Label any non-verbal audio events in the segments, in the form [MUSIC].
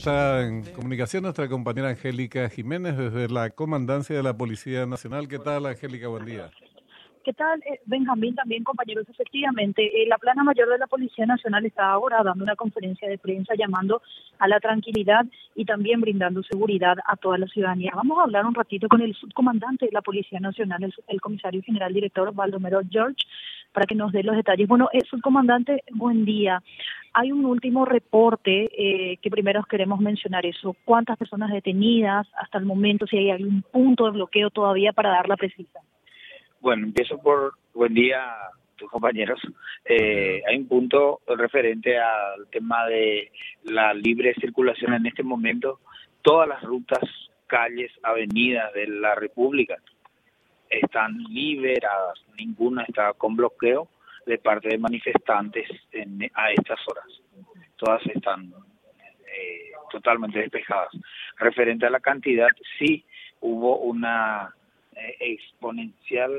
Está en comunicación nuestra compañera Angélica Jiménez desde la Comandancia de la Policía Nacional. ¿Qué tal, Angélica? Buen día. ¿Qué tal, eh, Benjamín? También, compañeros, efectivamente, eh, la plana mayor de la Policía Nacional está ahora dando una conferencia de prensa llamando a la tranquilidad y también brindando seguridad a toda la ciudadanía. Vamos a hablar un ratito con el subcomandante de la Policía Nacional, el, el comisario general director Baldomero George, para que nos dé los detalles. Bueno, eh, subcomandante, buen día. Hay un último reporte eh, que primero queremos mencionar eso. ¿Cuántas personas detenidas hasta el momento? Si hay algún punto de bloqueo todavía para dar la precisa. Bueno, empiezo por buen día tus compañeros. Eh, hay un punto referente al tema de la libre circulación en este momento. Todas las rutas, calles, avenidas de la República están liberadas. Ninguna está con bloqueo de parte de manifestantes a estas horas. Todas están eh, totalmente despejadas. Referente a la cantidad, sí hubo una eh, exponencial,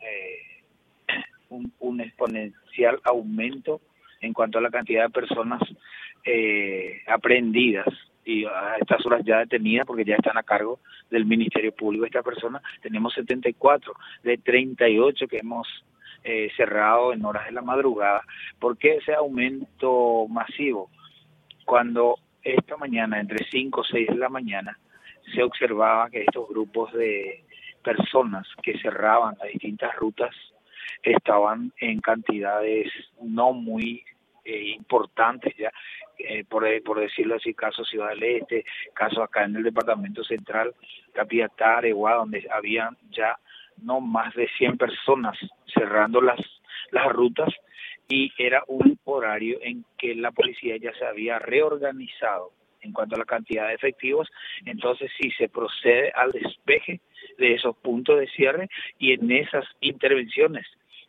eh, [CLEARS THROAT] un, un, exponencial aumento en cuanto a la cantidad de personas aprehendidas y a estas horas ya detenidas porque ya están a cargo del Ministerio Público esta persona. Tenemos 74 de 38 que hemos eh, cerrado en horas de la madrugada. ¿Por qué ese aumento masivo? Cuando esta mañana, entre 5 o 6 de la mañana, se observaba que estos grupos de personas que cerraban las distintas rutas estaban en cantidades no muy eh, importantes ya, eh, por, por decirlo así, caso Ciudad del Este, caso acá en el departamento central, Capiatá, Areguá, donde había ya no más de 100 personas cerrando las, las rutas y era un horario en que la policía ya se había reorganizado en cuanto a la cantidad de efectivos, entonces sí se procede al despeje de esos puntos de cierre y en esas intervenciones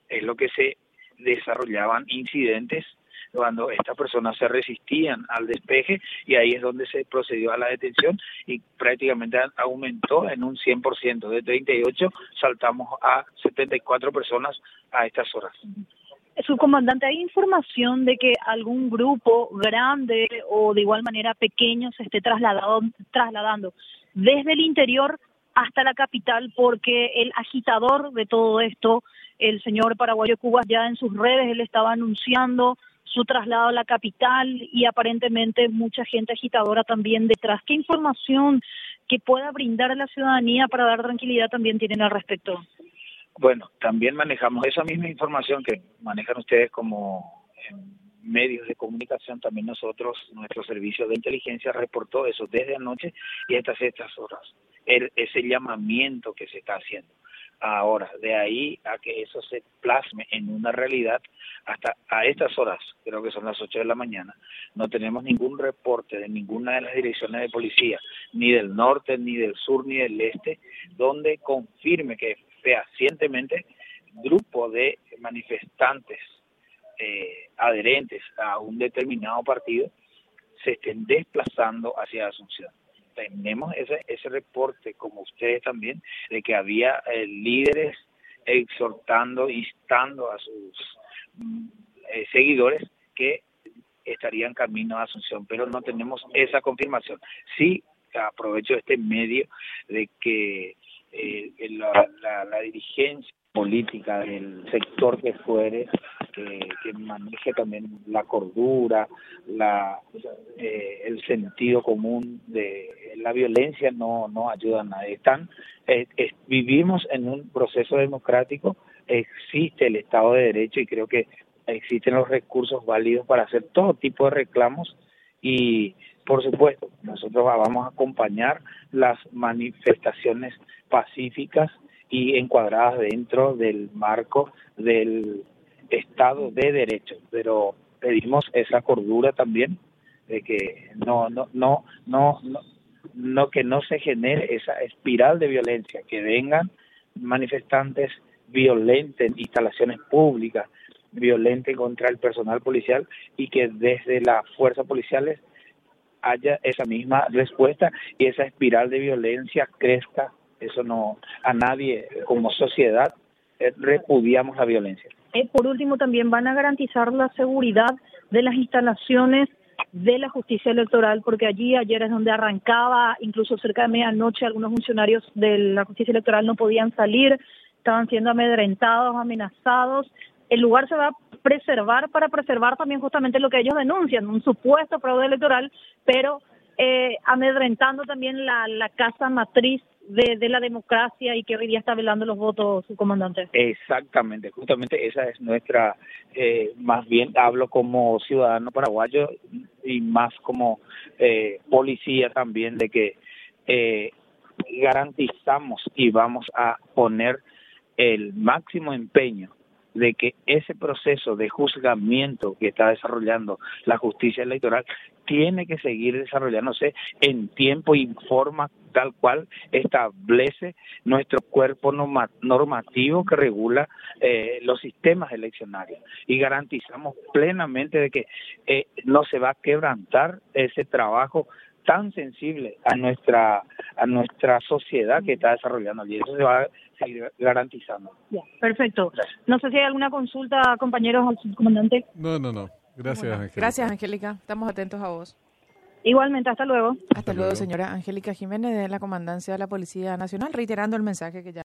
es lo que se desarrollaban incidentes cuando estas personas se resistían al despeje y ahí es donde se procedió a la detención y prácticamente aumentó en un 100%. De 38 saltamos a 74 personas a estas horas. Subcomandante, ¿hay información de que algún grupo grande o de igual manera pequeño se esté trasladado, trasladando desde el interior hasta la capital? Porque el agitador de todo esto, el señor paraguayo Cubas, ya en sus redes, él estaba anunciando su traslado a la capital y aparentemente mucha gente agitadora también detrás. ¿Qué información que pueda brindar a la ciudadanía para dar tranquilidad también tienen al respecto? Bueno, también manejamos esa misma información que manejan ustedes como medios de comunicación, también nosotros, nuestro servicio de inteligencia reportó eso desde anoche y hasta estas horas, el, ese llamamiento que se está haciendo. Ahora, de ahí a que eso se plasme en una realidad, hasta a estas horas, creo que son las 8 de la mañana, no tenemos ningún reporte de ninguna de las direcciones de policía, ni del norte, ni del sur, ni del este, donde confirme que fehacientemente grupo de manifestantes eh, adherentes a un determinado partido se estén desplazando hacia Asunción tenemos ese, ese reporte, como ustedes también, de que había eh, líderes exhortando, instando a sus mm, eh, seguidores que estarían camino a Asunción, pero no tenemos esa confirmación. Sí, aprovecho este medio de que eh, la, la, la dirigencia política del sector que fuere, que, que maneje también la cordura, la, eh, el sentido común de la violencia no, no ayuda a nadie. Están, eh, vivimos en un proceso democrático, existe el Estado de Derecho y creo que existen los recursos válidos para hacer todo tipo de reclamos y por supuesto nosotros vamos a acompañar las manifestaciones pacíficas y encuadradas dentro del marco del Estado de Derecho, pero pedimos esa cordura también de que no no no no no, que no se genere esa espiral de violencia, que vengan manifestantes violenten instalaciones públicas, violenten contra el personal policial y que desde las fuerzas policiales haya esa misma respuesta y esa espiral de violencia crezca eso no, a nadie como sociedad eh, repudiamos la violencia. Eh, por último, también van a garantizar la seguridad de las instalaciones de la justicia electoral, porque allí ayer es donde arrancaba, incluso cerca de medianoche, algunos funcionarios de la justicia electoral no podían salir, estaban siendo amedrentados, amenazados. El lugar se va a preservar para preservar también justamente lo que ellos denuncian, un supuesto fraude electoral, pero eh, amedrentando también la, la casa matriz de, de, la democracia y que hoy día está velando los votos, su comandante. Exactamente, justamente esa es nuestra, eh, más bien hablo como ciudadano paraguayo y más como eh, policía también, de que eh, garantizamos y vamos a poner el máximo empeño de que ese proceso de juzgamiento que está desarrollando la justicia electoral tiene que seguir desarrollándose en tiempo y forma tal cual establece nuestro cuerpo normativo que regula eh, los sistemas eleccionarios. Y garantizamos plenamente de que eh, no se va a quebrantar ese trabajo tan sensible a nuestra a nuestra sociedad que está desarrollando y eso se va a seguir garantizando. Ya, perfecto. No sé si hay alguna consulta, compañeros, al comandante. No, no, no. Gracias, bueno, Angélica. Gracias, Angélica. Estamos atentos a vos. Igualmente, hasta luego. Hasta, hasta luego, luego, señora Angélica Jiménez de la Comandancia de la Policía Nacional, reiterando el mensaje que ya